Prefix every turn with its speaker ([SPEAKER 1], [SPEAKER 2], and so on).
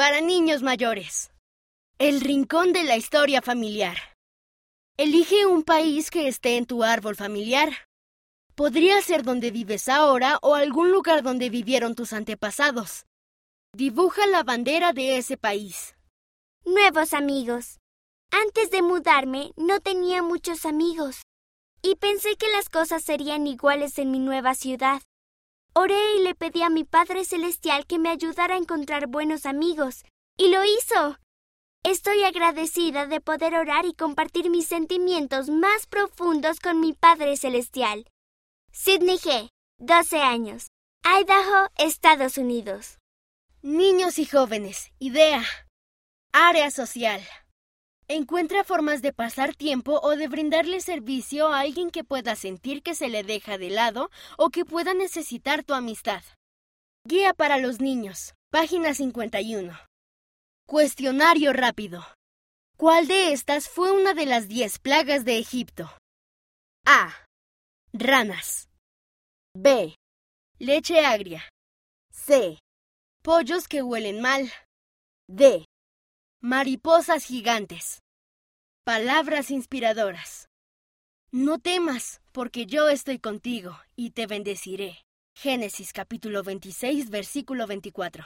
[SPEAKER 1] para niños mayores. El rincón de la historia familiar. Elige un país que esté en tu árbol familiar. Podría ser donde vives ahora o algún lugar donde vivieron tus antepasados. Dibuja la bandera de ese país.
[SPEAKER 2] Nuevos amigos. Antes de mudarme no tenía muchos amigos y pensé que las cosas serían iguales en mi nueva ciudad. Oré y le pedí a mi Padre Celestial que me ayudara a encontrar buenos amigos, y lo hizo. Estoy agradecida de poder orar y compartir mis sentimientos más profundos con mi Padre Celestial. Sidney G., 12 años, Idaho, Estados Unidos.
[SPEAKER 1] Niños y jóvenes, idea. Área social. Encuentra formas de pasar tiempo o de brindarle servicio a alguien que pueda sentir que se le deja de lado o que pueda necesitar tu amistad. Guía para los niños. Página 51. Cuestionario rápido. ¿Cuál de estas fue una de las diez plagas de Egipto? A. Ranas. B. Leche agria. C. Pollos que huelen mal. D. Mariposas gigantes. Palabras inspiradoras. No temas, porque yo estoy contigo y te bendeciré. Génesis capítulo 26, versículo 24.